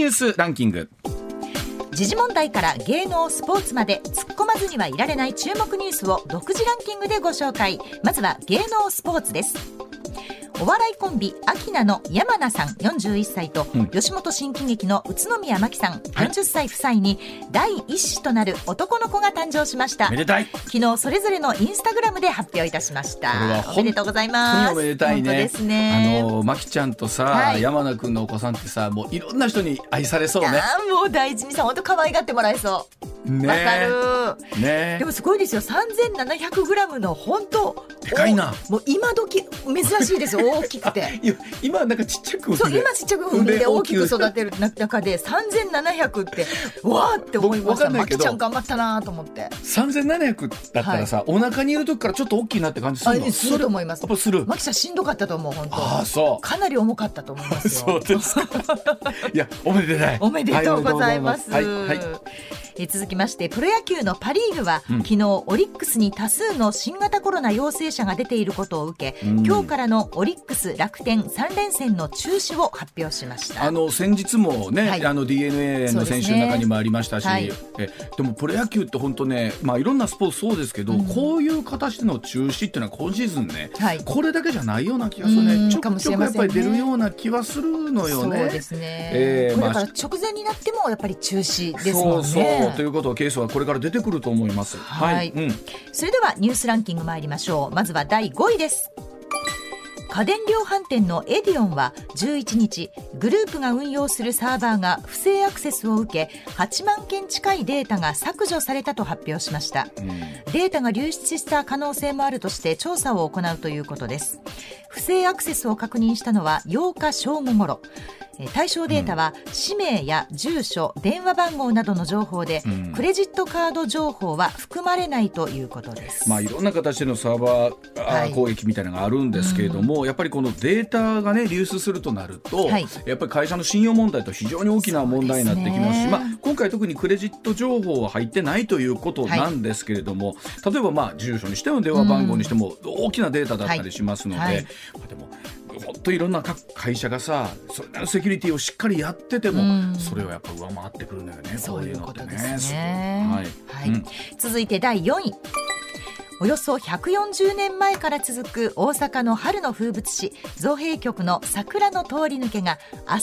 ニュースランキング。時事問題から芸能スポーツまで突っ込まずにはいられない注目ニュースを独自ランキングでご紹介。まずは芸能スポーツです。お笑いコンビアキナの山名さん41歳と、うん。吉本新喜劇の宇都宮真紀さんはい。40歳夫妻に第一子となる男の子が誕生しました。めでたい。昨日それぞれのインスタグラムで発表いたしました。おめでとうござい本ます。おめでたいねですね。あのまきちゃんとさ、はい。山名君のお子さんってさもういろんな人に愛されそうね。もう大事。にさん本当可愛がってもらえそう。ねわ、かる。ねでもすごいですよ。3700グラムの本当でかいな。おもう今時珍しいですよ大きくて。今なんかちっちゃくそうね今ちっちゃく産んで大きく。育てる中で3700ってわーって思いました。まきちゃん頑張ったなと思って。3700だったらさ、お腹にいる時からちょっと大きいなって感じするの？あする。と思いますやっぱする。まきちゃんしんどかったと思う本当。ああそう。かなり重かったと思いますよ。そうですか。いやおめでたい。おめでとうございます。はい、おめでとうございます。はいはいえ続きましてプロ野球のパ・リーグは、うん。昨日オリックスに多数の新型コロナ陽性者が出ていることを受け、うん。今日からのオリックス楽天3連戦の中止を発表しました。あの先日もね、はい。あの DNA の選手の中にもありましたし、そうですえでもプロ野球って本当ね、まあ、いろんなスポーツそうですけど、うん。こういう形での中止っていうのは今シーズンね、はい。これだけじゃないような気がするうんねちょくちょくやっぱり出るような気はするのよね。そうですね、えーだまあから直前になってもやっぱり中止ですもんね。そうそうということはケースはこれから出てくると思います。はい。うん、それではニュースランキング参りましょう。まずは第5位です家電量販店のエディオンは11日グループが運用するサーバーが不正アクセスを受け8万件近いデータが削除されたと発表しました。うん。データが流出した可能性もあるとして調査を行うということです。不正アクセスを確認したのは8日正午ごろえー対象データは氏名や住所、電話番号などの情報で、うん。クレジットカード情報は含まれないということです。まあ、いろんな形でのサーバー攻撃みたいなのがあるんですけれども、やっぱりこのデータがね流出するとなると、はい。やっぱり会社の信用問題と非常に大きな問題になってきますしね。まあ、今回特にクレジット情報は入ってないということなんですけれども、例えばまあ住所にしても電話番号にしても大きなデータだったりしますので、はい。でも本当いろんな各会社がさそれなりのセキュリティをしっかりやってても、うん。それをやっぱ上回ってくるんだよねそういうことですね。はい。はい。うん。続いて第4位。およそ140年前から続く大阪の春の風物詩造幣局の桜の通り抜けが明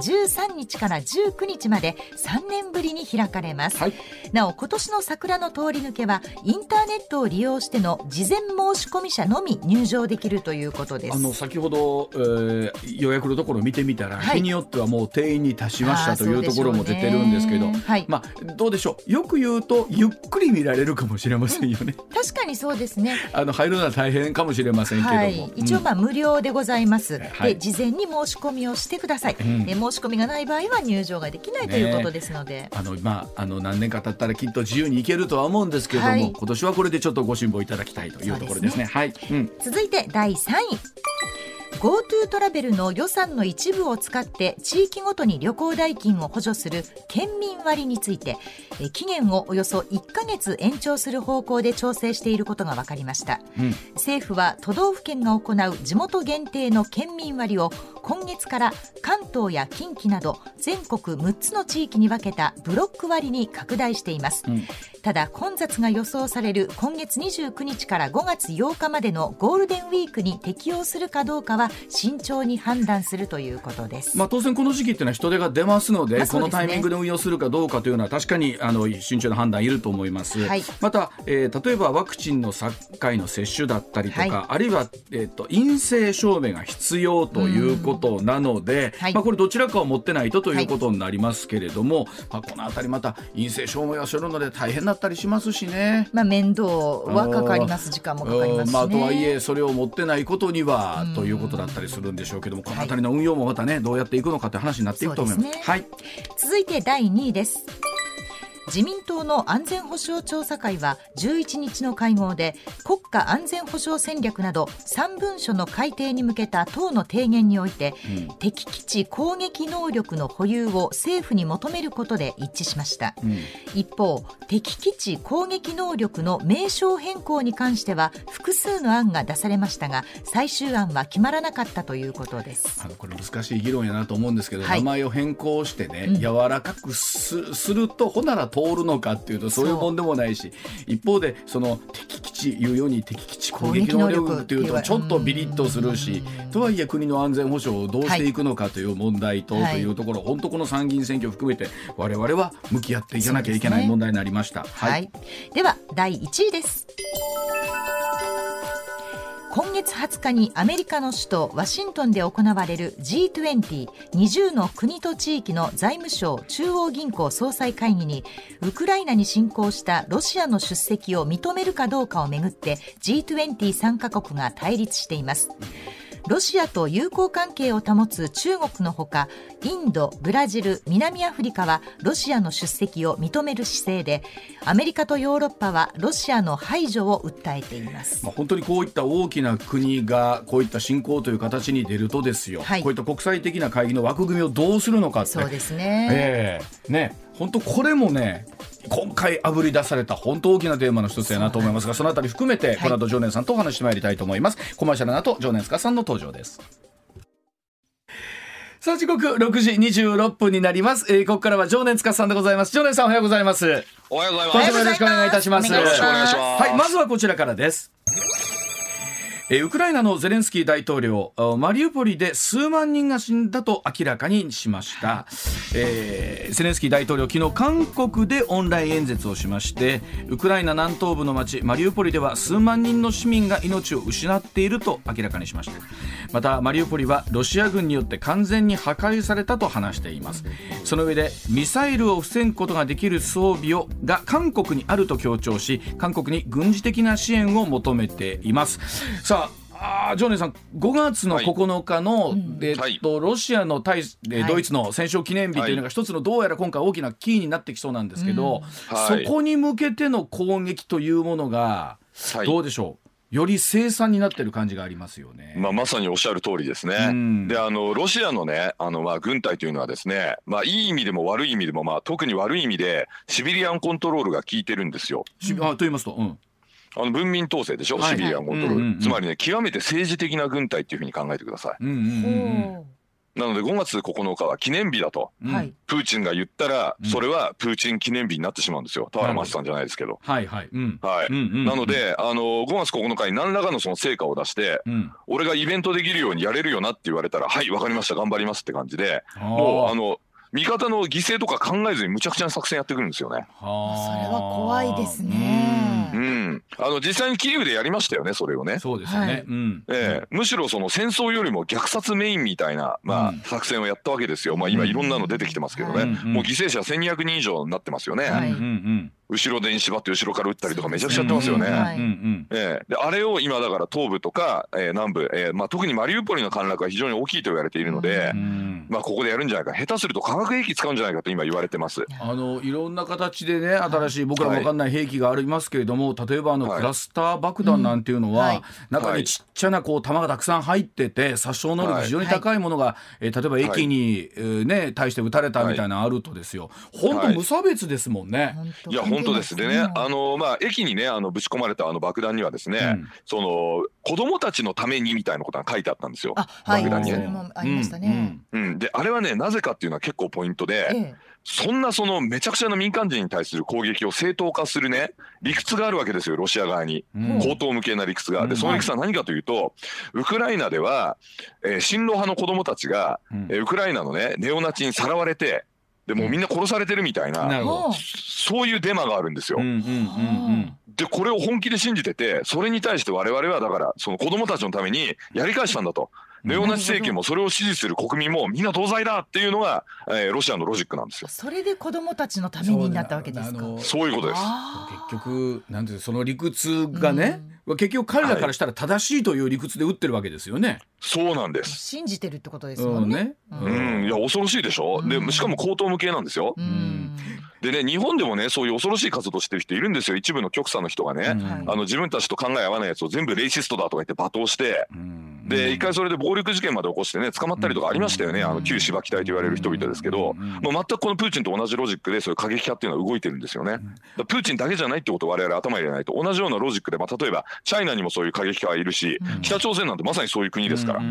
日13日から19日まで3年ぶりに開かれます、はい。なお今年の桜の通り抜けはインターネットを利用しての事前申し込み者のみ入場できるということです。あの先ほど、えー予約のところを見てみたら、はい。日によってはもう定員に達しましたというところも出てるんですけど、はい。まあどうでしょう？よく言うとゆっくり見られるかもしれませんよね。確かにそうですね。あの入るのは大変かもしれませんけども、はい、一応まあ無料でございます、はい。で事前に申し込みをしてください、ん。え申し込みがない場合は入場ができないということですので、あのまああの何年か経ったらきっと自由に行けるとは思うんですけれども、はい。今年はこれでちょっとご辛抱いただきたいというところですね。はい、うん、続いて第3位 GoTo トラベルの予算の一部を使って地域ごとに旅行代金を補助する県民割についてえ期限をおよそ1ヶ月延長する方向で調整していることが分かりました。うん。政府は都道府県が行う地元限定の県民割を今月から関東や近畿など全国6つの地域に分けたブロック割に拡大しています、うん。ただ混雑が予想される今月29日から5月8日までのゴールデンウィークに適用するかどうかは慎重に判断するということです、まあ、当然この時期っていうのは人手が出ますので,、まあですね。このタイミングで運用するかどうかというのは確かにあの慎重な判断いると思います、はい。また、えー例えばワクチンの3回の接種だったりとか、はい。あるいは、えー、と陰性証明が必要ということなので、はい。まあ、これどちらかを持ってないとということになりますけれども、まあ、このあたりまた陰性証明をするので大変だったりしますしね。まあ面倒はかかります。時間もかかりますし、ね。うん。まあ、とはいえそれを持ってないことにはということだったりするんでしょうけどもこの辺りの運用もまたねどうやっていくのかという話になっていくと思います。すね。はい。続いて第2位です自民党の安全保障調査会は11日の会合で国家安全保障戦略など3文書の改定に向けた党の提言において、うん、敵基地攻撃能力の保有を政府に求めることで一致しました、うん、一方敵基地攻撃能力の名称変更に関しては複数の案が出されましたが最終案は決まらなかったということです。あのこれ難しい議論やなと思うんですけど、はい、名前を変更してね、うん、柔らかくすするとほなら通るのかっていうとそういうもんでもないし一方でその敵基地いうように敵基地攻撃能力っていうとちょっとビリッとするしとはいえ国の安全保障をどうしていくのかという問題と、というところ、本当この参議院選挙を含めて我々は向き合っていかなきゃいけない問題になりました。はい、では第1位です。今月20日にアメリカの首都ワシントンで行われる G2020 の国と地域の財務省中央銀行総裁会議にウクライナに侵攻したロシアの出席を認めるかどうかをめぐって G20 参加国が対立しています。ロシアと友好関係を保つ中国のほかインド、ブラジル、南アフリカはロシアの出席を認める姿勢でアメリカとヨーロッパはロシアの排除を訴えています、まあ、本当にこういった大きな国がこういった侵攻という形に出るとですよ、はい、こういった国際的な会議の枠組みをどうするのかって。そうですね,、えー、ね。本当これもね今回あぶり出された本当大きなテーマの一つやなと思いますがそのあたり含めてこの後常念さんとお話してまいりたいと思います、はい、コマーシャルの後常念塚さんの登場です。さあ時刻6時26分になります、えー、ここからは常念塚さんでございます。常念さんおはようございます。おはようございます。今週もよろしくお願いいたします。よろしくお願いします。はいまずはこちらからです。えウクライナのゼレンスキー大統領マリウポリで数万人が死んだと明らかにしました、えー、ゼレンスキー大統領昨日韓国でオンライン演説をしましてウクライナ南東部の町マリウポリでは数万人の市民が命を失っていると明らかにしました。またマリウポリはロシア軍によって完全に破壊されたと話しています。その上でミサイルを防ぐことができる装備をが韓国にあると強調し韓国に軍事的な支援を求めています。さああジョーネさん5月の9日の、はい、えっと、ロシアの対、ドイツの戦勝記念日というのが一つのどうやら今回大きなキーになってきそうなんですけど、そこに向けての攻撃というものが、どうでしょう？より生産になってる感じがありますよね。まあ、まさにおっしゃる通りですね。うん、で、あの、ロシアのね、あの、まあ、軍隊というのはですね、まあ、いい意味でも悪い意味でも、まあ、特に悪い意味で、シビリアンコントロールが効いてるんですよ。あと言いますと、うん。あの文民統制でしょ、はい、シビリアンコントロール、つまりね、極めて政治的な軍隊っていうふうに考えてください。なので5月9日は記念日だと、はい、プーチンが言ったら、それはプーチン記念日になってしまうんですよ、田原町さんじゃないですけど。はいはい。はい。なので、あの、5月9日に何らかのその成果を出して、うん、俺がイベントできるようにやれるよなって言われたら、はい、わかりました、頑張りますって感じで、もう、あの、味方の犠牲とか考えずにむちゃくちゃな作戦やってくるんですよね。はそれは怖いですね。うん、あの実際にキーウでやりましたよね、それをね。そうですよね。うん、ええー、むしろその戦争よりも虐殺メインみたいなまあ、作戦をやったわけですよ。まあ今いろんなの出てきてますけどね。もう犠牲者1200人以上になってますよね。はい、うんうん後ろ手に縛って後ろから撃ったりとかめちゃくちゃやってますよね。であれを今だから東部とか、えー、南部、えーまあ、特にマリウポリの陥落は非常に大きいと言われているので、まあ、ここでやるんじゃないか。下手すると化学兵器使うんじゃないかと今言われてます。あのいろんな形でね新しい僕らも分かんない兵器がありますけれども、例えばあのクラスター爆弾なんていうのは、はい、中にちっちゃなこう弾がたくさん入ってて殺傷能力非常に高いものが、はい、えー、例えば駅に、えー、ね、対して撃たれたみたいなあるとですよ。本当無差別ですもんね。いや本当ですでねあのまあ駅にねあのぶち込まれたあの爆弾にはですね、うん、その子供たちのためにみたいなことが書いてあったんですよ。はい、爆弾にね。ありましたね。うん、うん、であれはねなぜかっていうのは結構ポイントで。ええそんなそのめちゃくちゃな民間人に対する攻撃を正当化するね理屈があるわけですよロシア側に、口頭向けな理屈が。でその理屈は何かというと、ウクライナでは、えー、親ロ派の子供たちが、えー、ウクライナのねネオナチにさらわれてでもみんな殺されてるみたいな、そういうデマがあるんですよ。でこれを本気で信じててそれに対して我々はだからその子供たちのためにやり返したんだと。ネオナチ政権もそれを支持する国民もみんな同罪だっていうのが、えー、ロシアのロジックなんですよ。それで子供たちのためになったわけですか。そういうことです。結局なんていうその理屈がね、うん、結局彼らからしたら正しいという理屈で打ってるわけですよね。はい、そうなんです。信じてるってことですもんね。うん、ね。うん、いや恐ろしいでしょ？うでしかも口頭無形なんですよ。うん。でね日本でもねそういう恐ろしい活動してる人いるんですよ。一部の極左の人がね、うん、あの自分たちと考え合わないやつを全部レイシストだとか言って罵倒して、うん、で一回それで暴力事件まで起こしてね捕まったりとかありましたよね、あの旧芝期待と言われる人々ですけど、もう全くこのプーチンと同じロジックでそういう過激派っていうのは動いてるんですよね。プーチンだけじゃないってことを我々頭に入れないと。同じようなロジックで、まあ、例えばチャイナにもそういう過激派はいるし、北朝鮮なんてまさにそういう国ですから。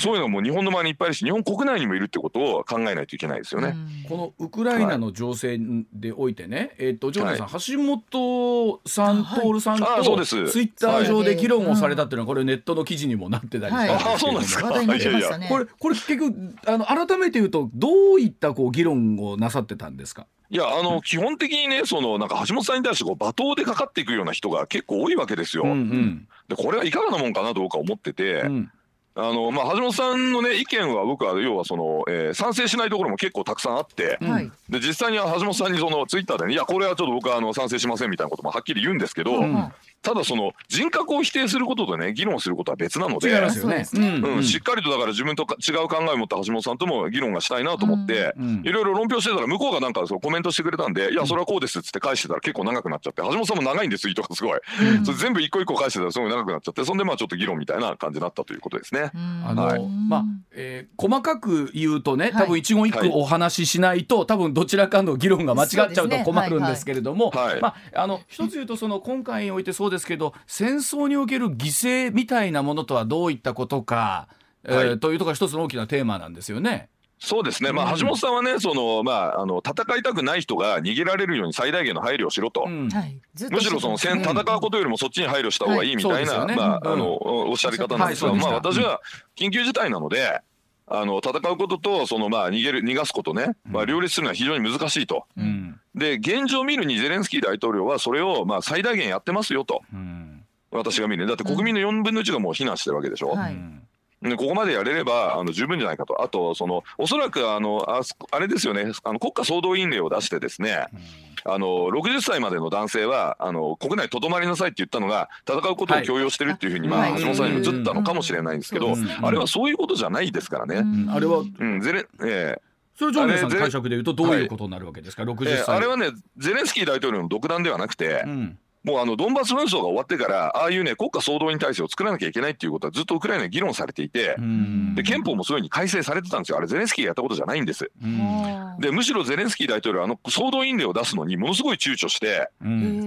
そういうのも日本の周りにいっぱいいるし日本国内にもいるってことを考えないといけないですよね。このウクライナの情勢でおいてね、はい、えっ、ー、とジョーさん、はい、橋本さん、徹さんとツイッター上で議論をされたっていうのはこれネットの記事にもなってたりしたあそうなんですか？いやいやこれこれ結局あの改めて言うとどういったこう議論をなさってたんですか？いやあの基本的にねそのなんか橋本さんに対してこう罵倒でかかっていくような人が結構多いわけですよ。うんうん、でこれはいかがなもんかなどうか思ってて。うんあのまあ、橋本さんの、ね、意見は僕は要はその、えー、賛成しないところも結構たくさんあって、はい、で実際には橋本さんにそのツイッターで、ね、いやこれはちょっと僕はあの賛成しませんみたいなこともはっきり言うんですけど、うん、ただその人格を否定することとね議論することは別なので、うん、しっかりとだから自分と違う考えを持った橋本さんとも議論がしたいなと思って、いろいろ論評してたら向こうがなんかそうコメントしてくれたんで「いやそれはこうです」っつって返してたら結構長くなっちゃって橋本さんも長いんですツイートがすごい、それ全部一個一個返してたらすごい長くなっちゃってそんでまあちょっと議論みたいな感じになったということですね。あの、はい、まあ、えー、細かく言うとね多分一言一句お話ししないと、はい、多分どちらかの議論が間違っちゃうと困るんですけれども、まああの一つ言うとその今回においてそうですけど戦争における犠牲みたいなものとはどういったことか、はい、えー、というところが一つの大きなテーマなんですよね。そうですね、まあ、橋本さんはね、そのまあ、あの戦いたくない人が逃げられるように最大限の配慮をしろと、うん、むしろその戦戦うことよりもそっちに配慮した方がいいみたいな、まあ、あのおっしゃり方なんですが、まあ、私は緊急事態なので、あの戦うこととそのまあ逃げる逃がすことね、まあ、両立するのは非常に難しいと。うん、で現状見るにゼレンスキー大統領はそれをまあ最大限やってますよと。うん。私が見るだって国民の4分の1がもう避難してるわけでしょ。はい。でここまでやれればあの十分じゃないかと、あとそのおそらくあのああれですよね、あの国家総動員令を出してですね、あの60歳までの男性はあの国内とどまりなさいって言ったのが戦うことを強要してるっていうふうに、まあ、橋本さんにも映ったのかもしれないんですけど、あれはそういうことじゃないですからね。あれは、うん、ゼレえーそれジョンさんの解釈でいうとどういうことになるわけですか、はい、60歳、えー、あれはねゼレンスキー大統領の独断ではなくて、うんもうあのドンバス紛争が終わってからああいうね国家総動員体制を作らなきゃいけないっていうことはずっとウクライナで議論されていてで憲法もそういうふうに改正されてたんですよ。あれゼレンスキーがやったことじゃないんです。でむしろゼレンスキー大統領はあの総動員令を出すのにものすごい躊躇して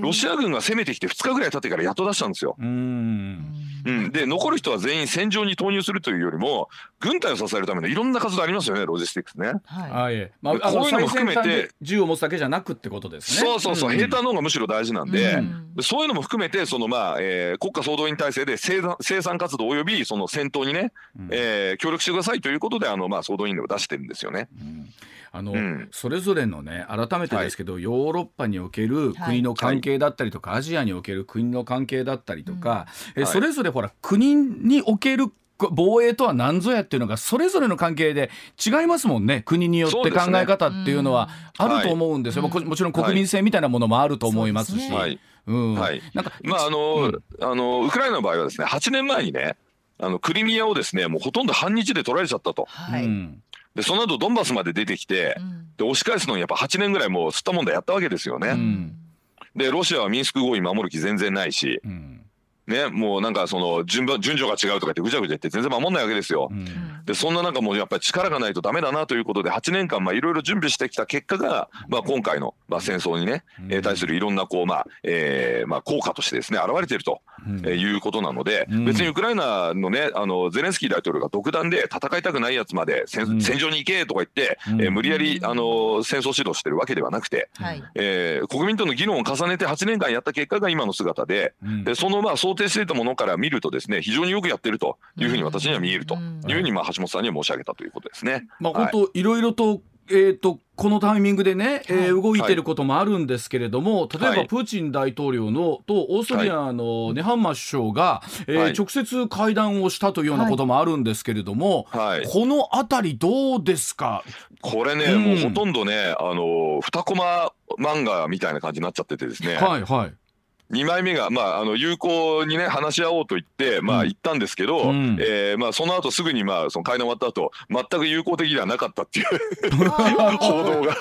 ロシア軍が攻めてきて2日ぐらい経ってからやっと出したんですよ。うん、で残る人は全員戦場に投入するというよりも軍隊を支えるためのいろんな活動ありますよねロジスティックスね。はい、まあ、こういうのも含めて銃を持つだけじゃなくってことですね。そうそうそう、うん、兵隊の方がむしろ大事なんで、うん、そういうのも含めてそのまあ、えー、国家総動員体制で生産生産活動およびその戦闘にね、うん、えー、協力してくださいということであのまあ総動員令を出してるんですよね。うん。あの、うん、それぞれのね改めてですけど、はい、ヨーロッパにおける国の関係だったりとか、はい、アジアにおける国の関係だったりとか、うん、えそれぞれほら国における防衛とは何ぞやっていうのがそれぞれの関係で違いますもんね。国によって考え方っていうのはあると思うんですよ、もちろん国民性みたいなものもあると思いますし。はい。うんはい、なんかまああの、うん、あのウクライナの場合はですね8年前にねあのクリミアをですねもうほとんど半日で取られちゃったと。はい、でその後ドンバスまで出てきて、うん、で押し返すのにやっぱ8年ぐらいもう吸ったもんだやったわけですよね。うん、でロシアはミンスク合意守る気全然ないし、うん、ね、もうなんかその順順序が違うとかってぐちゃぐちゃ言って全然守んないわけですよ。うん、でそんな中もうやっぱり力がないとダメだなということで8年間いろいろ準備してきた結果が、まあ、今回の、まあ、戦争にね、うん、えー、対するいろんなこう、まあえーまあ、効果としてですね現れていると、うえいうことなので、うん、別にウクライナのねあのゼレンスキー大統領が独断で戦いたくないやつまで戦,、戦場に行けとか言って、うん、えー、無理やりあの戦争指導してるわけではなくて、はい、えー、国民との議論を重ねて8年間やった結果が今の姿で,、でそのまあ想定していたものから見るとですね非常によくやってるというふうに私には見えるというふうにまあ橋本さんには申し上げたということですね。まあ、本当、いろいろとえーと、このタイミングでね、えー、動いてることもあるんですけれども、例えばプーチン大統領のとオーストリアのネハンマ首相が、えー、直接会談をしたというようなこともあるんですけれども、はい、このあたりどうですか？これね、うん、もうほとんどね、あの2コマ漫画みたいな感じになっちゃっててですね。はいはい2枚目が、まあ、あの有効にね話し合おうと言って、まあ、言ったんですけど、うん、えー、まあ、その後すぐに、まあ、その会談終わった後全く有効的ではなかったっていう 報道が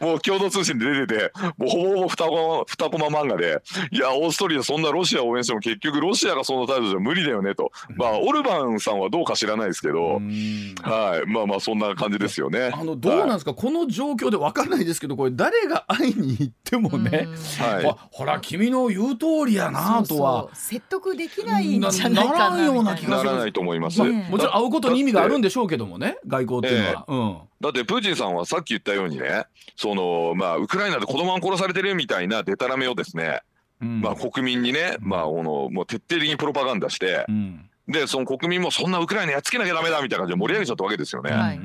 もう共同通信で出てて、もうほぼほぼ二コマ、二コマ漫画で、いや、オーストリアそんなロシアを応援しても結局ロシアがその態度じゃ無理だよねと。まあ、オルバンさんはどうか知らないですけど、はい。まあまあ、そんな感じですよね。あの、どうなんですか、はい、この状況で分かんないですけど、これ誰が会いに行ってもね、はい、ほら、君の言う通りやなとは。説得できないんじゃないかなような気がならないと思います。もちろん会うことに意味があるんでしょうけどもね、外交っていうのは。えー、うん。だってプーチンさんはさっき言ったようにね、そのまあウクライナで子供が殺されてるみたいなデタラメをですね、うん、まあ国民にね、まあこのもう徹底的にプロパガンダして、うん、でその国民もそんなウクライナやっつけなきゃダメだみたいな感じで盛り上げちゃったわけですよね。はい、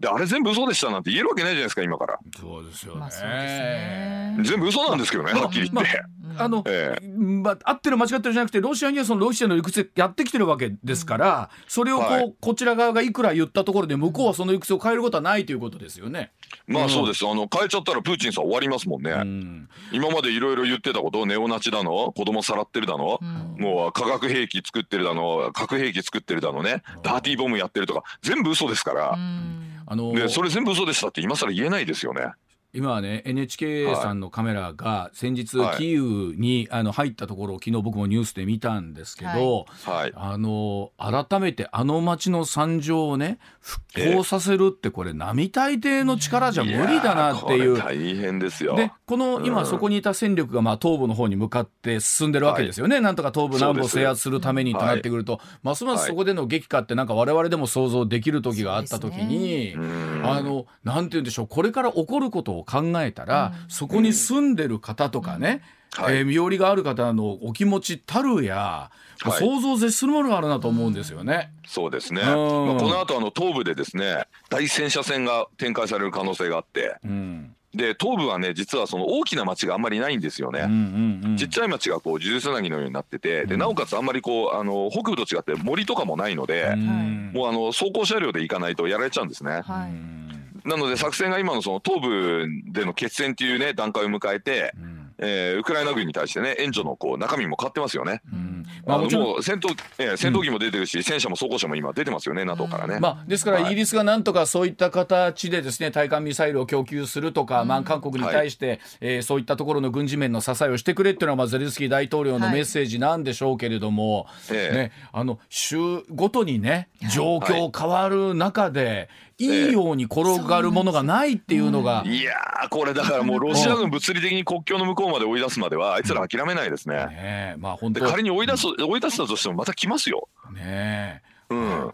であれ全部嘘でしたなんて言えるわけないじゃないですか今から。そうですよね。まあ、ね全部嘘なんですけどね、はっきり言って。あの、ええ、まあ、合ってる間違ってるじゃなくてロシアにはそのロシアの理屈やってきてるわけですから、それをこう、はい、こちら側がいくら言ったところで向こうはその理屈を変えることはないということですよね。まあそうです、あの変えちゃったらプーチンさん終わりますもんね。うん、今までいろいろ言ってたことネオナチだの子供さらってるだの、うん、もう化学兵器作ってるだの核兵器作ってるだのね、ダーティーボムやってるとか全部嘘ですから。あのー、でそれ全部嘘でしたって今更言えないですよね。今はね NHK さんのカメラが先日キーウにあの入ったところを昨日僕もニュースで見たんですけど、はい、あの改めてあの街の惨状をね復興させるってこれ並大抵の力じゃ無理だなっていう。大変ですよ。でこの今そこにいた戦力がまあ東部の方に向かって進んでるわけですよね、はい、なんとか東部南部を制圧するためにとなってくると、はい、ますますそこでの激化ってなんか我々でも想像できる時があった時に、ね、あのなんて言うんでしょう。これから起こることを考えたら、うん、そこに住んでる方とかね、はい、えー、身寄りがある方のお気持ちたるや、はい、想像を絶するものがあるなと思うんですよね。そうですね。まあ、この後あの東部でですね大戦車戦が展開される可能性があって。うん。で東部はね実はその大きな町があんまりないんですよね、うんうんうん、ちっちゃい町がこう呪術つなぎのようになってて、でなおかつあんまりこうあの北部と違って森とかもないので、うん、もうあの走行車両で行かないとやられちゃうんですね。はいなので作戦が今のその東部での決戦っていうね段階を迎えて、うん、えー、ウクライナ軍に対してね援助のこう中身も変わってますよね。うん。まあ、ももう戦闘、えー、戦闘機も出てるし、うん、戦車も装甲車も今出てますよね NATO からね。まあ、ですからイギリスがなんとかそういった形でですね対艦ミサイルを供給するとか、まあ、韓国に対して、はい、えー、そういったところの軍事面の支えをしてくれっていうのは、まあ、ゼレンスキー大統領のメッセージなんでしょうけれども、はい、ね、あの週ごとにね状況変わる中で、いいように転がるものがないっていうのが、いやこれだからもうロシア軍物理的に国境の向こうまで追い出すまではあいつら諦めないですね。ねまあ本当仮に追い出す追い出したとしてもまた来ますよ。ねうん。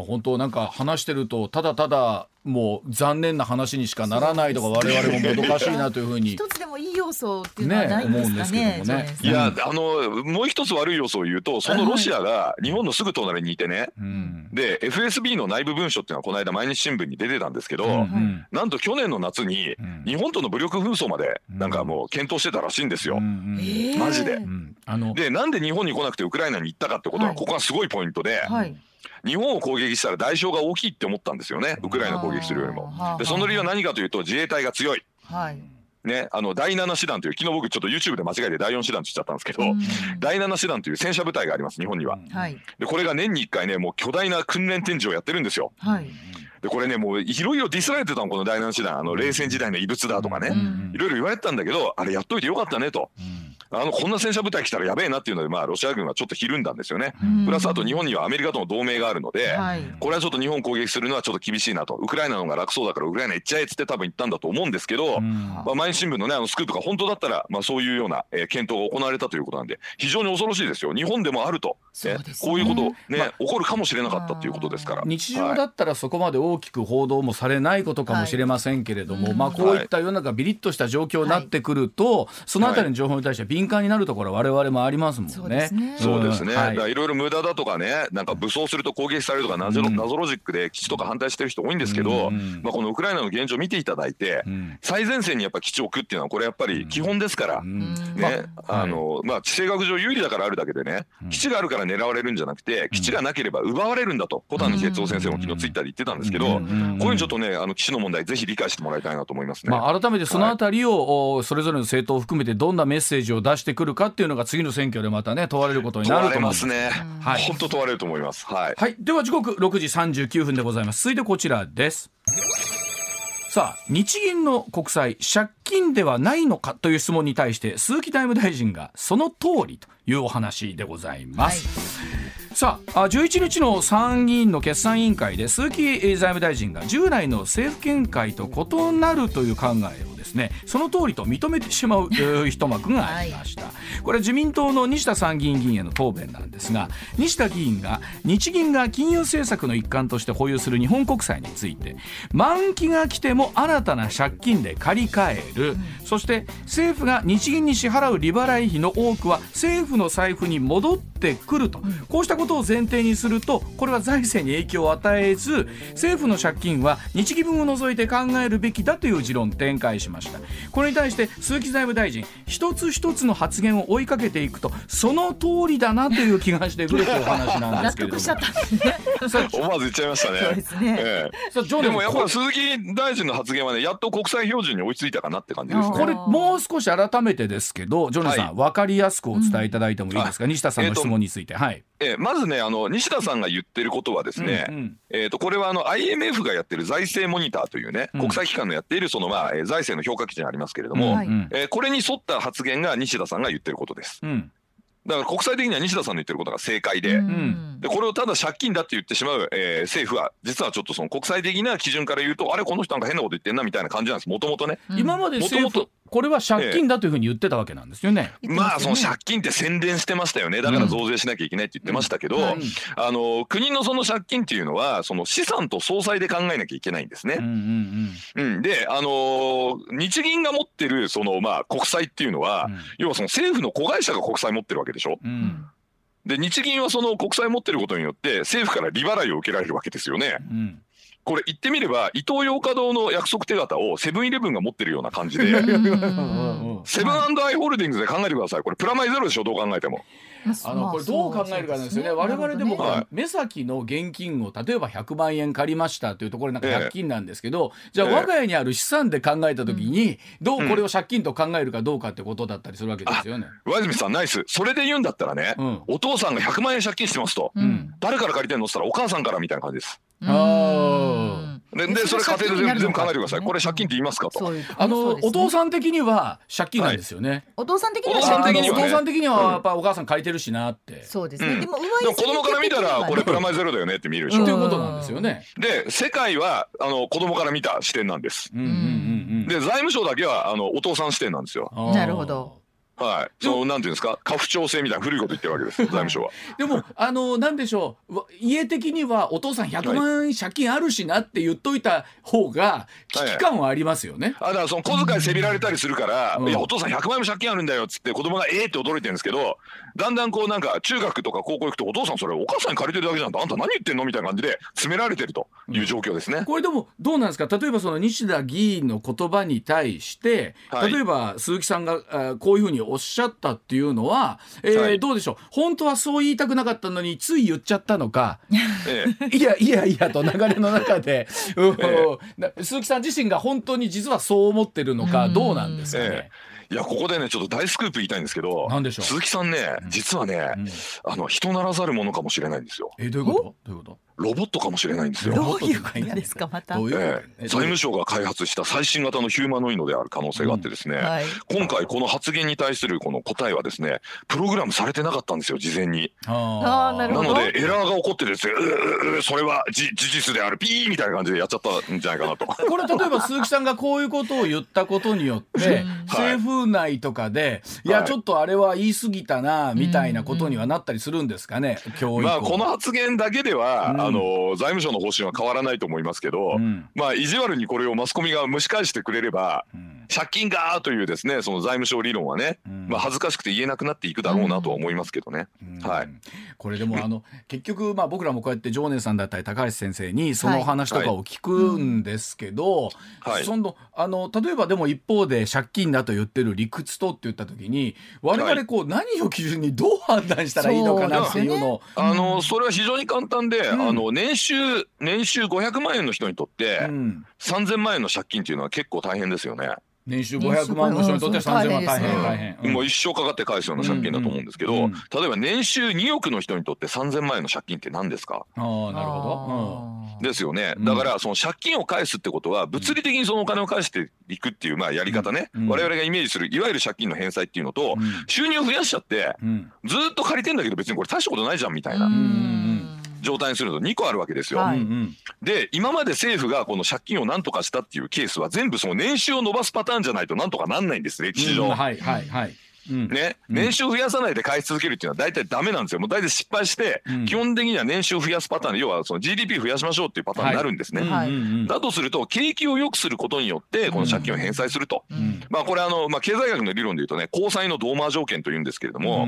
うん、まあ本当なんか話してるとただただもう残念な話にしかならないとか我々ももどかしいなというふうに。一つでもいい要素っていうのはないんですかね。ね。ねいやあのもう一つ悪い要素を言うとそのロシアが日本のすぐ隣にいてね、うん、で FSB の内部文書っていうのはこの間毎日新聞に出てたんですけど、うん、なんと去年の夏に日本との武力紛争までなんかもう検討してたらしいんですよ、うん、マジで。あのでなんで日本に来なくてウクライナに行ったかってことはここがすごいポイントで。はい日本を攻撃したら代償が大きいって思ったんですよね。ウクライナ攻撃するよりも。でその理由は何かというと自衛隊が強い。はい。ね、あの第7師団という昨日僕ちょっと YouTube で間違えて第4師団って言っちゃったんですけど、第7師団という戦車部隊があります日本には、はい、でこれが年に1回ねもう巨大な訓練展示をやってるんですよ。はい、でこれねもういろいろディスられてたのこの第7師団。あの冷戦時代の異物だとかね。いろいろ言われてたんだけどあれやっといてよかったねと。あのこんな戦車部隊来たらやべえなっていうので、まあ、ロシア軍はちょっとひるんだんですよね。プラスあと日本にはアメリカとの同盟があるので、はい、これはちょっと日本攻撃するのはちょっと厳しいなと。ウクライナの方が楽そうだからウクライナ行っちゃえっつって多分言ったんだと思うんですけど、まあ、毎日新聞のねあのスクープが本当だったら、まあ、そういうような、えー、検討が行われたということなんで非常に恐ろしいですよ。日本でもあると、ね、ね、こういうことね、まあ、起こるかもしれなかったということですから。日常だったらそこまで大きく報道もされないことかもしれませんけれども、はい、まあ、こういった世の中ビリッとした状況になってくると、はい、そのあたりの情報に対して敏感になるところは我々もありますもんね。そうですね。はい、いろいろ無駄だとかね、なんか武装すると攻撃されるとか謎,、謎ロジックで基地とか反対してる人多いんですけど、まあこのウクライナの現状を見ていただいて、最前線にやっぱ基地を置くっていうのはこれやっぱり基本ですから、ね、あのまあ地政学上有利だからあるだけでね、基地があるから狙われるんじゃなくて、基地がなければ奪われるんだと、小谷哲夫先生も昨日ツイッターで言ってたんですけど、こういうのちょっとね、あの基地の問題ぜひ理解してもらいたいなと思いますね。まあ改めてそのあたりを、それぞれの政党を含めてどんなメッセージを出してくるかっていうのが次の選挙でまたね問われることになると思いますね。はい、本当問われると思います。はい。はい、では時刻6時39分でございます。続いてこちらです。さあ日銀の国債借金ではないのかという質問に対して鈴木財務大臣がその通りというお話でございます。はいさあ11日の参議院の決算委員会で鈴木財務大臣が従来の政府見解と異なるという考えをですねその通りと認めてしまう一幕がありました、はい、これ自民党の西田参議院議員への答弁なんですが西田議員が日銀が金融政策の一環として保有する日本国債について満期が来ても新たな借金で借り換える、うん、そして政府が日銀に支払う利払い費の多くは政府の財布に戻ってくると、うん、こうしたことを前提にするとこれは財政に影響を与えず政府の借金は日銀分を除いて考えるべきだという持論展開しました。これに対して鈴木財務大臣一つ一つの発言を追いかけていくとその通りだなという気がしてくるという話なんですけれども。思わず言っちゃいましたね。そうですね、ええ、でもやっぱ鈴木大臣の発言はねやっと国際標準に追いついたかなって感じですね。これもう少し改めてですけどジョネさん、はい、分かりやすくお伝えいただいてもいいですか、うん、西田さんの質問について、はいえー、まずねあの西田さんが言ってることはですね、うんうん、えーと、これはあの IMF がやってる財政モニターというね、うん、国際機関のやっているその、まあ、財政の評価基準ありますけれども、うん、えー、これに沿った発言が西田さんが言ってることです。うん。だから国際的には西田さんの言ってることが正解で,、でこれをただ借金だって言ってしまう、えー、政府は実はちょっとその国際的な基準から言うとあれこの人なんか変なこと言ってんなみたいな感じなんです。もともとね。今まで政府これは借金だというふうに言ってたわけなんですよね。ええ、まあその借金って宣伝してましたよね。だから増税しなきゃいけないって言ってましたけど、うん。うん、あの国のその借金っていうのはその資産と総裁で考えなきゃいけないんですね。うん、うん、であの日銀が持ってるそのまあ国債っていうのは、要はその政府の子会社が国債持ってるわけでしょ。うん。で日銀はその国債持ってることによって政府から利払いを受けられるわけですよね。うんこれ言ってみればイトーヨーカドーの約束手形をセブンイレブンが持ってるような感じで。セブンアイ・ホールディングスで考えてください。これプラマイゼロでしょ？どう考えても。あのこれどう考えるかなんですよね、我々でも目先の現金を例えば100万円借りましたというところなんか借金なんですけど、じゃあ我が家にある資産で考えた時に、どうこれを借金と考えるかどうかってことだったりするわけですよね。上泉さんナイス。それで言うんだったらね、お父さんが100万円借金してますと、誰から借りてんのって言ったらお母さんからみたいな感じです。あででそれ家庭で全部考えてください。これ借金って言いますかと。あのお父さん的には借金なんですよね。お父さん的にはお父さん的にはやっぱお母さん借りてるしなって。そうですね。でも子供から見たらこれプラマイゼロだよねって見るでしょ。ということなんですよね。で世界はあの子供から見た視点なんです。で財務省だけはあのお父さん視点なんですよ。なるほど。はい、そのなんていうんですか、家父長制みたいな古いこと言ってるわけです、財務省は。でも、あの、なんでしょう、家的にはお父さん100万円借金あるしなって言っといた方が、危機感はありますよね。はい、あだから、その小遣いせびられたりするから、うん、いや、お父さん100万円も借金あるんだよっつって、子供がええって驚いてるんですけど、だんだんこう、なんか、中学とか高校行くと、お父さん、それ、お母さんに借りてるだけじゃんあんた何言ってんのみたいな感じで、詰められてるという状況ですね。うん、これでも、どうなんですか、例えばその西田議員の言葉に対して、例えば鈴木さんがあこういうふうにおっしゃったっていうのは、えー、はい、どうでしょう？本当はそう言いたくなかったのについ言っちゃったのか、ええ、いやいやいやと流れの中で、ええ、鈴木さん自身が本当に実はそう思ってるのかどうなんですかね？いやここでねちょっと大スクープ言いたいんですけど鈴木さんね、実はね、うん、あの人ならざるものかもしれないんですよ。えどういうこと？どういうこと？ロボットかもしれないんですよ。どういうこと？ですか？また、えー、財務省が開発した最新型のヒューマノイドである可能性があってですね、うん。はい、今回この発言に対するこの答えはですねプログラムされてなかったんですよ事前に。あなのでエラーが起こってですねうそれは事実である。ピーみたいな感じでやっちゃったんじゃないかなと。これ例えば鈴木さんがこういうことを言ったことによって、政府内とかで、い、やちょっとあれは言い過ぎたなみたいなことにはなったりするんですかね、教育まあこの発言だけでは、うん、あの財務省の方針は変わらないと思いますけど、うん、まあ意地悪にこれをマスコミが蒸し返してくれれば、うん、借金がというですねその財務省理論はね、うん、まあ恥ずかしくて言えなくなっていくだろうなとは思いますけどね。はい。これでもあの 結局まあ僕らもこうやって常念さんだったり高橋先生にそのお話とかを聞くんですけど、はい、そのあの例えばでも一方で借金だと言ってる理屈とって言った時に我々こう、何を基準にどう判断したらいいのかなっていうのを、あのそれは非常に簡単で、あの年収年収500万円の人にとって、うん、3000万円の借金っていうのは結構大変ですよね。年収500万の人にとっては3000万。大変大変、うん、もう一生かかって返すような借金だと思うんですけど、うんうん、例えば年収2億の人にとって3000万円の借金って何ですか？ああなるほど、ですよね。だからその借金を返すってことは物理的にそのお金を返していくっていうまあやり方ね、我々がイメージするいわゆる借金の返済っていうのと、収入を増やしちゃって、ずっと借りてんだけど別にこれ大したことないじゃんみたいな。状態にすると2個あるわけですよ。はい、で今まで政府がこの借金を何とかしたっていうケースは全部その年収を伸ばすパターンじゃないとなんとかなんないんです歴史上。はいはいはいね、年収増やさないで返し続けるっていうのは大体ダメなんですよ。もう大体失敗して、基本的には年収増やすパターン要はその GDP 増やしましょうっていうパターンになるんですね。だとすると景気を良くすることによってこの借金を返済すると。まあこれあの、まあ、経済学の理論で言うとね交際の同マ条件というんですけれども、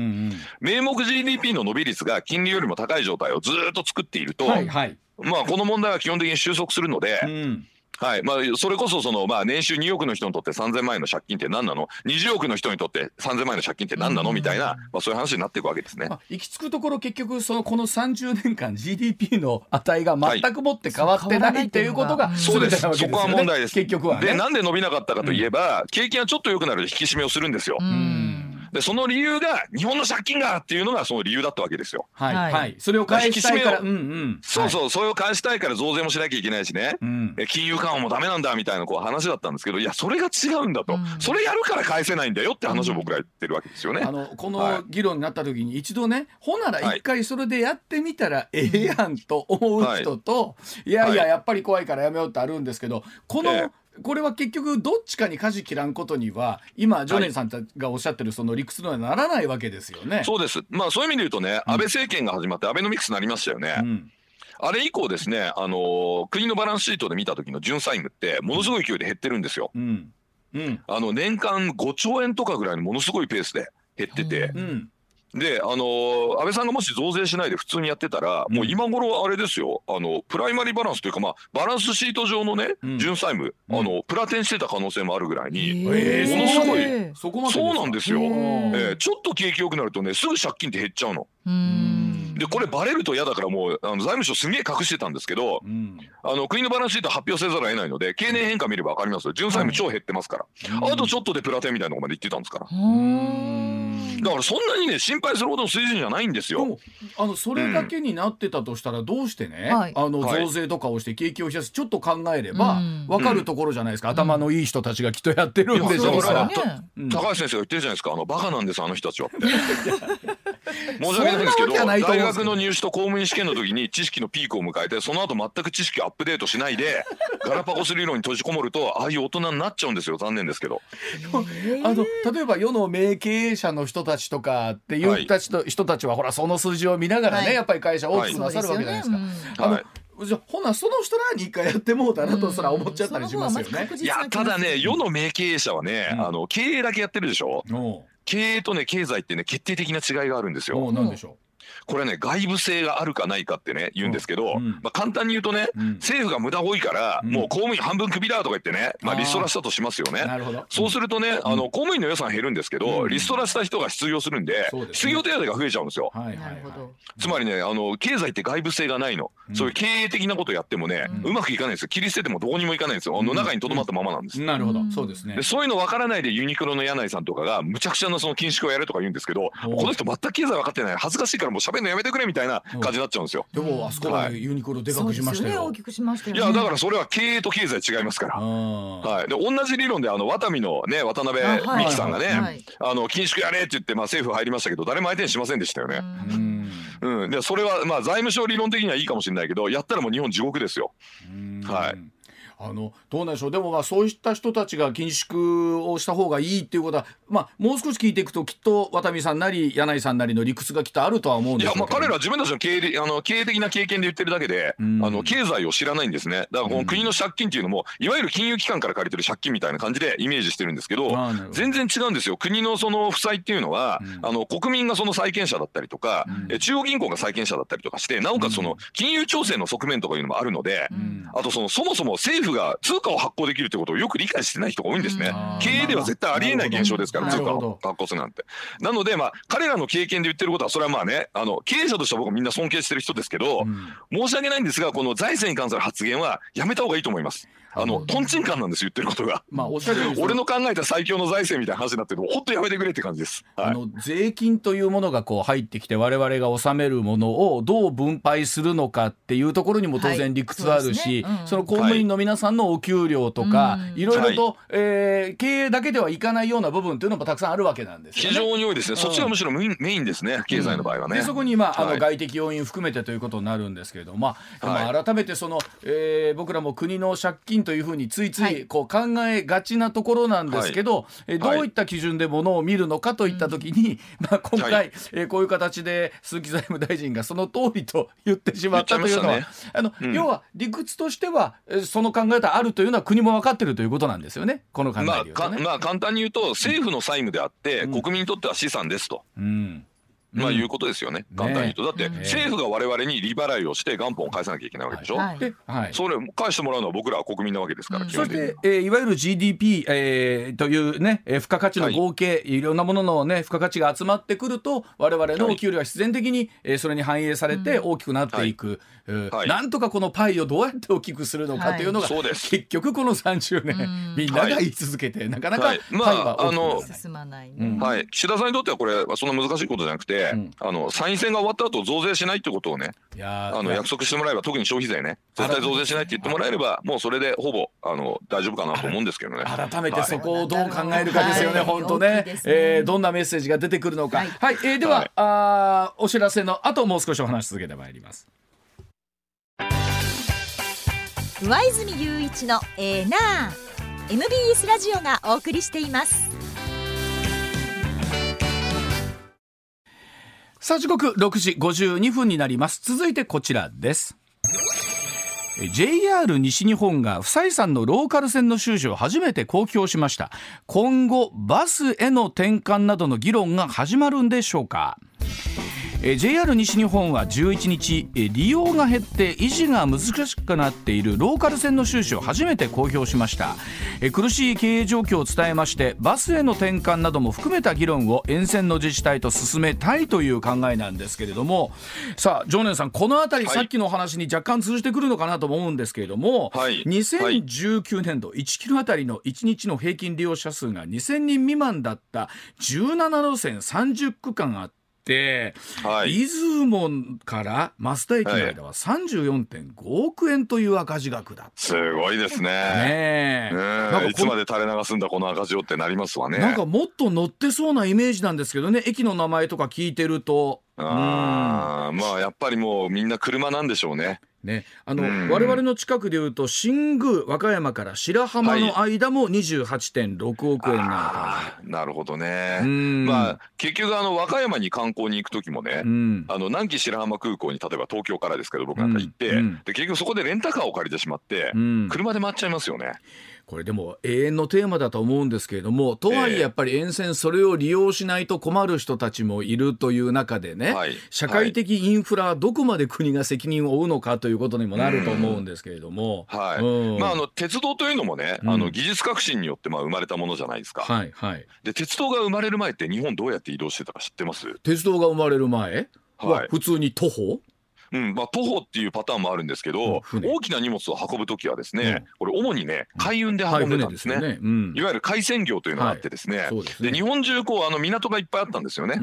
名目 GDP の伸び率が金利よりも高い状態をずっと作っていると、はいはい、まあこの問題は基本的に収束するので。うんはい。まあ、それこそその、まあ、年収2億の人にとって3000万円の借金って何なの？20億の人にとって3000万円の借金って何なの？みたいな、まあ、そういう話になっていくわけですね。まあ、行き着くところ結局そのこの30年間 GDP の値が全くもって変わってない、はい、っていうことがそうです。そこは問題です。結局は、ね、でなんで伸びなかったかといえば、うん、景気がちょっと良くなる引き締めをするんですよ。うんでその理由が日本の借金がっていうのがその理由だったわけですよ。はい、はい、それを返したいから、うんうん、そうそう、はい、それを返したいから増税もしなきゃいけないしね、うん、金融緩和もダメなんだみたいなこう話だったんですけどいやそれが違うんだと、うん、それやるから返せないんだよって話を僕ら言ってるわけですよね。あのこの議論になった時に一度ね、ほなら一回それでやってみたらええやんと思う人と、い、やいややっぱり怖いからやめようってあるんですけどこの、えーこれは結局どっちかに舵切らんことには今ジョネさんがおっしゃってるその理屈にはならないわけですよね。そうです。まあそういう意味で言うとね、安倍政権が始まってアベノミクスになりましたよね。うん。あれ以降ですね、あのー、国のバランスシートで見た時の純債務ってものすごい勢いで減ってるんですよ。うん。うん、あの年間5兆円とかぐらいのものすごいペースで減ってて、うん、で、あのー、安倍さんがもし増税しないで普通にやってたら、もう今頃あれですよ、あの、プライマリーバランスというか、まあ、バランスシート上のね、純債務、あの、プラテンしてた可能性もあるぐらいに、ものすごい、そこまでそうなんですよ。えー、ちょっと景気良くなるとね、すぐ借金って減っちゃうの。でこれバレると嫌だからもうあの財務省すげえ隠してたんですけど、うん、あの国のバランスシート発表せざるを得ないので経年変化見れば分かりますよ。純債務超減ってますから、はい、あとちょっとでプラテンみたいなとこまで行ってたんですから。だからそんなにね心配するほどの水準じゃないんですよ。あのそれだけになってたとしたらどうしてね、うん、あの増税とかをして景気を冷やすちょっと考えれば分かるところじゃないですか、うん、頭のいい人たちがきっとやってるんでしょうから、うん、高橋先生が言ってるじゃないですか。あのバカなんですあの人たちはって。申し訳ないんですけど大学の入試と公務員試験の時に知識のピークを迎えてその後全く知識をアップデートしないで ガラパゴス理論に閉じこもるとああいう大人になっちゃうんですよ残念ですけど。あの例えば世の名経営者の人たちとかっていう人たちと、はい、人たちはほらその数字を見ながらね、はい、やっぱり会社大きくなさるわけじゃないですか。あのじゃほなその人らに一回やってもうたなとそら思っちゃったりしますよね。いやただね世の名経営者はね、うん、あの経営だけやってるでしょ？経営とね経済ってね決定的な違いがあるんですよ。なんでしょう？これね外部性があるかないかってね言うんですけど、うん、まあ、簡単に言うとね、うん、政府が無駄多いから、もう公務員半分クビだとか言ってね、まあ、リストラしたとしますよね。そうするとね、あの公務員の予算減るんですけど、リストラした人が失業するんで、失業手当が増えちゃうんですよ。つまりねあの経済って外部性がないの、そういう経営的なことやってもね、うまくいかないんですよ。切り捨ててもどうにもいかないんですよ。あの中にとどまったままなんです。なるほど。そうですね。でそういうの分からないでユニクロの柳井さんとかがむちゃくちゃなその緊縮をやるとか言うんですけどこの人全く経済分かってない。恥ずかしいからもう喋るのやめてくれみたいなな感じになっちゃうんですよ。でもあそこはユニクロでかくしましたよ。大きくしましたよ、いやだからそれは経営と経済違いますから。はい。で同じ理論であのワタミのね渡辺美樹さんがね、あの緊縮やれって言ってまあ政府入りましたけど誰も相手にしませんでしたよね。うん。でそれはまあ財務省理論的にはいいかもしれないけどやったらもう日本地獄ですよ。はい。あのどうなんでしょう。でもまあそういった人たちが緊縮をした方がいいっていうことは、まあ、もう少し聞いていくときっと渡美さんなり柳井さんなりの理屈がきっとあるとは思うんですいやまあ彼らは自分たちの経営あの経営的な経験で言ってるだけで、あの経済を知らないんですね。だからこの国の借金っていうのも、いわゆる金融機関から借りてる借金みたいな感じでイメージしてるんですけど全然違うんですよ。国のその負債っていうのは、あの国民がその債権者だったりとか、う中央銀行が債権者だったりとかしてなおかつその金融調整の側面とかいうのもあるので、あとそのそもそも政府が通貨を発行できるってことをよく理解してない人が多いんですね。経営では絶対ありえない現象ですから、通貨を発行するなんて。なので、まあ、彼らの経験で言ってることは、それはまあね、あの、経営者としては僕みんな尊敬してる人ですけど、申し訳ないんですが、この財政に関する発言はやめた方がいいと思います。あのとんちんかんなんです言ってることが。まあおっしゃる俺の考えた最強の財政みたいな話になってるの本当やめてくれって感じです。はい、あの税金というものがこう入ってきて我々が納めるものをどう分配するのかっていうところにも当然理屈あるし、はいそね。うん、その公務員の皆さんのお給料とか、はい、いろいろと、はい、えー、経営だけではいかないような部分というのもたくさんあるわけなんですよ、ね、非常に多いですね。そっちがむしろメインですね。経済の場合はね。でそこにまああの外的要因含めてということになるんですけれども、まあ、改めてその、えー、僕らも国の借金というふうについついこう考えがちなところなんですけど、はい、えどういった基準でものを見るのかといったときに、まあ、今回、はい、えー、こういう形で鈴木財務大臣がその通りと言ってしまったというのは、ね、あの、うん、要は理屈としてはその考え方あるというのは国も分かってるということなんですよね。この考えで言うと、ね、まあ、まあ簡単に言うと政府の債務であって、うん、国民にとっては資産ですと。うんまあいうことですよね、簡単に言うと。だって政府が我々に利払いをして元本を返さなきゃいけないわけでしょ。はい、それ返してもらうのは僕らは国民なわけですから、そして、えー、いわゆる GDP、えー、というね、えー、付加価値の合計、はい、いろんなもののね、付加価値が集まってくると、我々のお給料は必然的に、えー、それに反映されて大きくなっていく。はい、なんとかこのパイをどうやって大きくするのかというのが、結局この30年、みんなが言い続けて、なかなかパイは大きく進まない、はい、岸田さんにとってはこれ、そんな難しいことじゃなくて、あの参院選が終わった後増税しないってことをねあの約束してもらえば特に消費税ね。絶対増税しないって言ってもらえればもうそれでほぼあの大丈夫かなと思うんですけどね。改めてそこをどう考えるかですよね、はい、本当ね。はい、えー、どんなメッセージが出てくるのか。はい、はい、えー、では、はい、あお知らせの後もう少しお話し続けてまいります上泉雄一のエーナー MBS ラジオがお送りしています。さあ時刻6時52分になります。続いてこちらです。JR 西日本が不採算のローカル線の収支を初めて公表しました。今後バスへの転換などの議論が始まるんでしょうか。え JR 西日本は11日利用が減って維持が難しくなっているローカル線の収支を初めて公表しました。え苦しい経営状況を伝えましてバスへの転換なども含めた議論を沿線の自治体と進めたいという考えなんですけれども。さあ常念さんこの辺り、さっきの話に若干通じてくるのかなと思うんですけれども、はい、2019年度1キロあたりの1日の平均利用者数が2000人未満だった17路線30区間あって、はい、出雲から増田駅の間は34.5億円という赤字額だ、すごいですね。ねえ。いつまで垂れ流すんだこの赤字をってなりますわね。なんかもっと乗ってそうなイメージなんですけどね駅の名前とか聞いてると。あまあやっぱりもうみんな車なんでしょうね。ね、あの、我々の近くでいうと新宮和歌山から白浜の間も28.6億円なのか、はい、なるほどね。まあ結局あの和歌山に観光に行く時もね、あの南紀白浜空港に例えば東京からですけど僕なんか行って、で結局そこでレンタカーを借りてしまって、車で回っちゃいますよね。これでも永遠のテーマだと思うんですけれどもとはいえやっぱり沿線それを利用しないと困る人たちもいるという中でね、はい、社会的インフラどこまで国が責任を負うのかということにもなると思うんですけれども、はい、まあ、あの鉄道というのもね、あの技術革新によってまあ生まれたものじゃないですか。はいはい、で鉄道が生まれる前って日本どうやって移動してたか知ってます？鉄道が生まれる前？は普通に徒歩？うんまあ、徒歩っていうパターンもあるんですけど、大きな荷物を運ぶときはですね、これ主にね海運で運んでたんですね,、いわゆる海鮮業というのがあってですね,、で日本中こうあの港がいっぱいあったんですよね。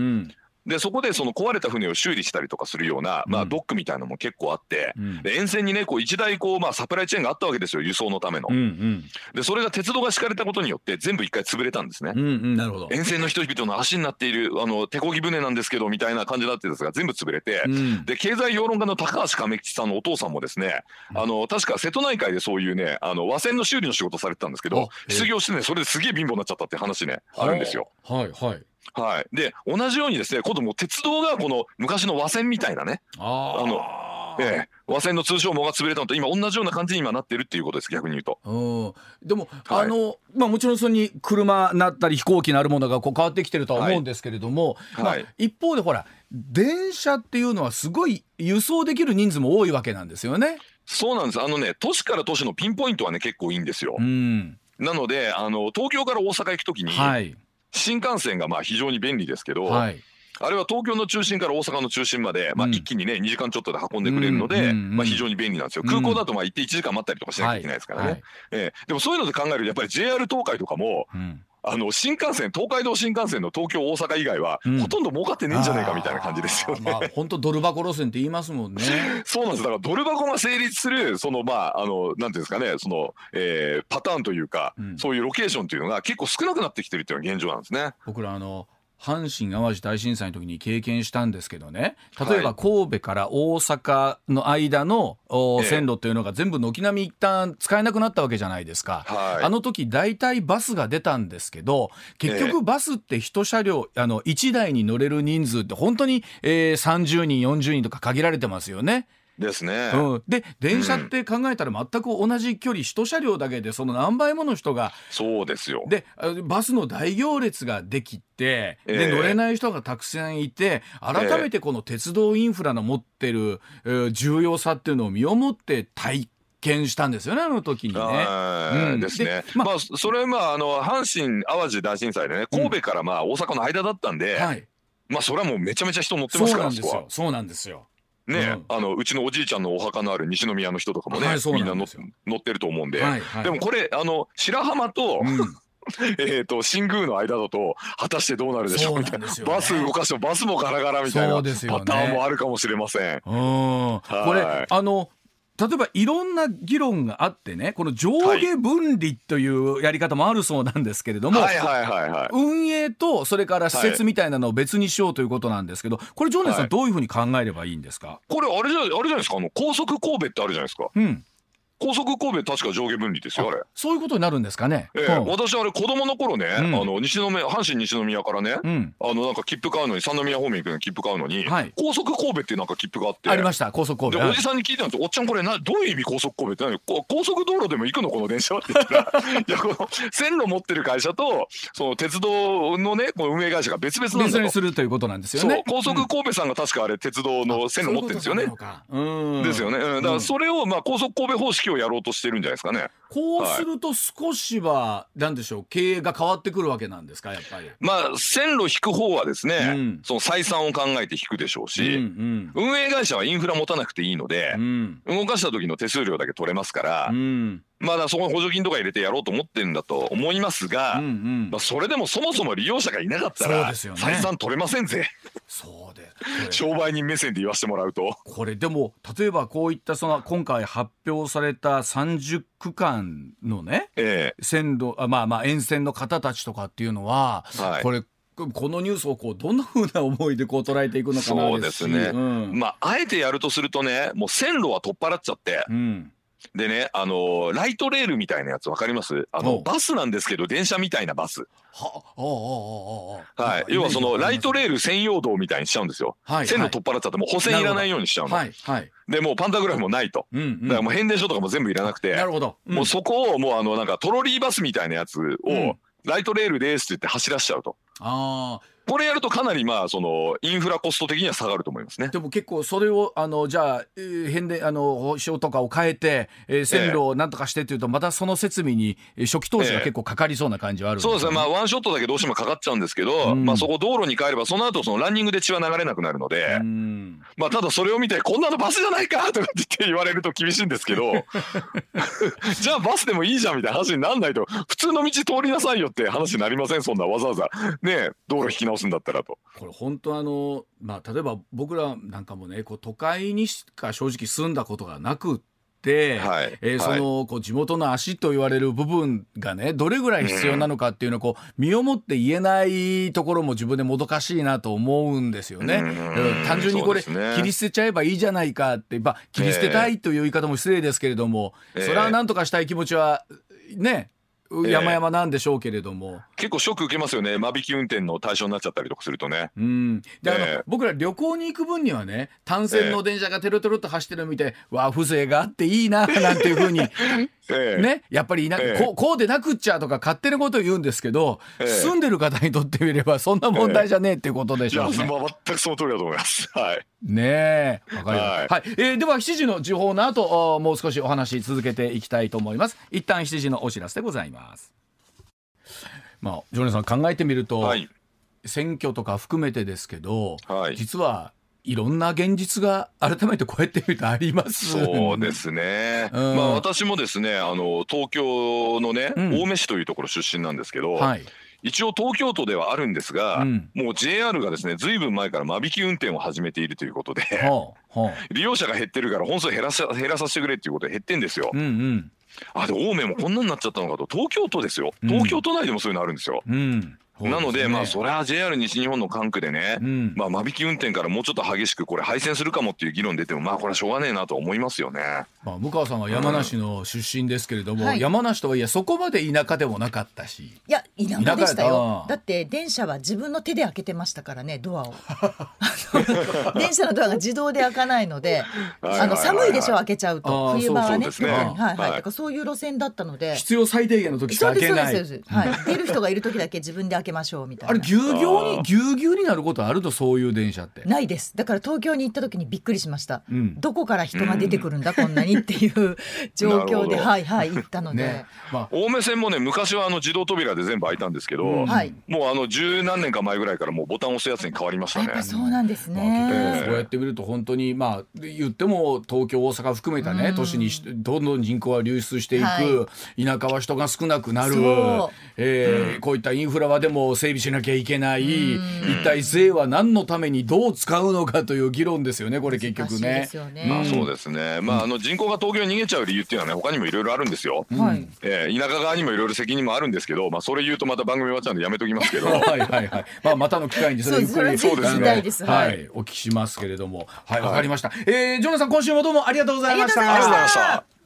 でそこでその壊れた船を修理したりとかするような、まあ、ドックみたいなのも結構あって、うん、で沿線にねこう一大こう、まあ、サプライチェーンがあったわけですよ輸送のための。うんうん、でそれが鉄道が敷かれたことによって全部一回潰れたんですね。うんうん、なるほど。沿線の人々の足になっているあの手漕ぎ船なんですけどみたいな感じだったんですが全部潰れて、うん、で経済評論家の高橋亀吉さんのお父さんもですね、あの確か瀬戸内海でそういうねあの和船の修理の仕事されてたんですけど失業してねそれですげえ貧乏になっちゃったって話ねあるんですよ。はいはいはい、で同じようにですね今度も鉄道がこの昔の和船みたいなねあのええ、和船の通称網が潰れたのと今同じような感じに今なってるっていうことです逆に言うと。でも、はい、あのまあもちろんそれに車なったり飛行機なるものがこう変わってきてるとは思うんですけれども、はい、まあ、一方でほら電車っていうのはすごい輸送できる人数も多いわけなんですよね。そうなんです。あのね都市から都市のピンポイントはね結構いいんですよ。うん、なのであの東京から大阪行くときに、はい新幹線がまあ非常に便利ですけど、はい。あれは東京の中心から大阪の中心まで、まあ、一気にね、2時間ちょっとで運んでくれるので、まあ、非常に便利なんですよ。空港だとまあ行って1時間待ったりとかしなきゃいけないですからね。はえー、でもそういうので考えると、やっぱり JR 東海とかも、うんあの新幹線東海道新幹線の東京大阪以外は、ほとんど儲かってねえんじゃないかみたいな感じですよね。まあ本当ドル箱路線って言いますもんね。そうなんですだからドル箱が成立するそのまああのなんていうんですかねその、えー、パターンというか、うん、そういうロケーションというのが結構少なくなってきてるっていうのが現状なんですね。僕らあの阪神・淡路大震災の時に経験したんですけどね。例えば神戸から大阪の間の、はい、線路というのが全部軒並み一旦使えなくなったわけじゃないですか、はい、あの時大体バスが出たんですけど結局バスって1車両あの1台に乗れる人数って本当に、えー、30人40人とか限られてますよね。ですね、うん、で電車って考えたら全く同じ距離一車両だけでその何倍もの人がそうですよ。でバスの大行列ができて、えー、で乗れない人がたくさんいて改めてこの鉄道インフラの持ってる、えー、重要さっていうのを身をもって体験したんですよねあの時にね。うん、ですね。まあ、まあ、それまああの阪神・淡路大震災でね神戸からまあ大阪の間だったんで、うんはい、まあそれはもうめちゃめちゃ人乗ってますからそうなんですよ。そうなんですよ。ね、うん、あのうちのおじいちゃんのお墓のある西宮の人とかもね、はい、みんな乗ってると思うんで、はいはい、でもこれあの白浜と、うん。えと新宮の間だと果たしてどうなるでしょう？みたいな、ね、バス動かしてもバスもガラガラみたいなパターンもあるかもしれません。うん。これあの例えばいろんな議論があってねこの上下分離というやり方もあるそうなんですけれども、運営とそれから施設みたいなのを別にしようということなんですけどこれ常念さんどういうふうに考えればいいんですか、これあれじゃあれじゃないですか？あの高速神戸ってあるじゃないですか。うん高速神戸確か上下分離ですよあれ。そういうことになるんですかね、ええー、私あれ子供の頃ね、うん、あの西宮阪神西宮からね、うん、あのなんか切符買うのに三宮方面行くのに切符買うのに、はい、高速神戸っていうなんか切符があって。ありました高速神戸。でおじさんに聞いたんですおっちゃんこれなどういう意味高速神戸って何高速道路でも行くのこの電車って言ったら。いやこの線路持ってる会社とその鉄道のねこの運営会社が別々なん別にするということなんですよね。高速神戸さんが確かあれ鉄道の線路持ってるんですよね。ですよね、うん、だからそれをまあ高速神戸方式をやろうとしてるんじゃないですかね。こうすると少しは、なんでしょう経営が変わってくるわけなんですかやっぱり。まあ線路引く方はですね、うん、その採算を考えて引くでしょうし、うんうん、運営会社はインフラ持たなくていいので、うん、動かした時の手数料だけ取れますから、うん、まだそこに補助金とか入れてやろうと思ってるんだと思いますが、うんうん、まあ、それでもそもそも利用者がいなかったら、採算取れませんぜ。そうで 商売人目線で言わせてもらうと。これでも例えばこういったその今回発表された30区間のね、ええ、線路あまあまあ沿線の方たちとかっていうのは、はい、これこのニュースをこうどんなふうな思いでこう捉えていくのかなそうですね、うん、まああえてやるとするとねもう線路は取っ払っちゃって、うんでね、あのー、ライトレールみたいなやつわかります？あの、バスなんですけど、電車みたいなバス。ははい。要はその、ライトレール専用道みたいにしちゃうんですよ。はい。線路取っ払っちゃって、もう補線いらないようにしちゃうの。はい。はい。で、もうパンタグラフもないと。うんうん、だからもう変電所とかも全部いらなくて。なるほど。うん、もうそこを、もうあの、なんかトロリーバスみたいなやつを、ライトレールですって言って走らしちゃうと。ああ。これやるとかなりまあそのインフラコスト的には下がると思いますね。でも結構それをあのじゃあ、えー、変であの保証とかを変えて、えー、線路をなんとかしてっていうと、またその設備に初期投資が結構かかりそうな感じはある、ねえー、そうですね。まあワンショットだけどうしてもかかっちゃうんですけど、うん、まあそこ道路に変えればその後そのランニングで血は流れなくなるので、うん、まあただそれを見てこんなのバスじゃないかとかって言われると厳しいんですけど じゃあバスでもいいじゃんみたいな話になんないと普通の道通りなさいよって話になりません？そんなわざわざ。ね道路引き直すんだったらと。これ本当あの、まあ、例えば僕らなんかもねこう都会にしか正直住んだことがなくって、はいえー、そのこう地元の足と言われる部分がねどれぐらい必要なのかっていうのをこう身をもって言えないところも自分でもどかしいなと思うんですよね。単純にこれ、ね、切り捨てちゃえばいいじゃないかって、まあ、切り捨てたいという言い方も失礼ですけれども、えー、それは何とかしたい気持ちはね山々なんでしょうけれども、えー、結構ショック受けますよね。間引き運転の対象になっちゃったりとかするとね。うん。で、あの僕ら旅行に行く分にはね単線の電車がテロテロと走ってるの見て、えー、わあ風情があっていいななんていうふうに えー、ねやっぱりな、えー、こうこうでなくっちゃとか勝手なことを言うんですけど、えー、住んでる方にとってみればそんな問題じゃねえっていうことでしょうね、えー、全くその通りだと思います。はい。ねえ。わかりました、はい、はい、えー、では7時の時報の後もう少しお話続けていきたいと思います。一旦7時のお知らせでございます。まあ、ジョネさん考えてみると、はい、選挙とか含めてですけど、はい。実はいろんな現実が改めてこうやって見るとありますそうですね、うんまあ私もですねあの東京のね、うん青梅市というところ出身なんですけど、はい。一応東京都ではあるんですが、うんもう JR がですねずいぶん前から間引き運転を始めているということで。利用者が減ってるから本数減らさ減らさせてくれっていうことで減ってんですよ。うんうんあで青梅もこんなになっちゃったのかと東京都ですようん東京都内でもそういうのあるんですよ。うん。なのでまあそそれは JR 西日本の管区でね、うん。まあ間引き運転からもうちょっと激しくこれ廃線するかもっていう議論出てもまあこれはしょうがねえなと思いますよね。まあ、向川さんは山梨の出身ですけれども、はい。山梨とはいえそこまで田舎でもなかったし。いや田舎でしたよ。だって電車は自分の手で開けてましたからねドアを。電車のドアが自動で開かないのであの寒いでしょ開けちゃうと。冬場はね。ね。はいはいはい。だからそういう路線だったので。必要最低限の時しか開けない。ですそうですそうです。はい。出る人がいる時だけ自分で開けましょうみたいな。あれぎゅうぎゅうにぎゅうぎゅうになることあるとそういう電車って？ないです。だから東京に行った時にびっくりしました、うん。どこから人が出てくるんだ、こんなにっていう 状況ではいはい行ったので、ね。まあ。青梅線もね昔はあの自動扉で全部開いたんですけど、うん。はい。もうあの十何年か前ぐらいからもうボタン押すやつに変わりましたね。やっぱ。そうなんですまあね、ええそうやって見ると本当にまあ言っても東京大阪含めたね、うん。都市にしどんどん人口は流出していく、は田舎は人が少なくなる。そう、えーこういったインフラはでも整備しなきゃいけない、一体税は何のためにどう使うのかという議論ですよねこれ結局ねね、まあそうですね。まああの人口が東京に逃げちゃう理由っていうのはね他にもいろいろあるんですよ。はいえー田舎側にもいろいろ責任もあるんですけど、まあそれ言うとまた番組終わっちゃうんでやめときますけど。はいはいはい。まあまたの機会にそれゆっくりそうですそれはいはいはいお聞きしますけれども、はいわかりました。えージョナさん今週もどうも。ありがとうございましたありがとうございました。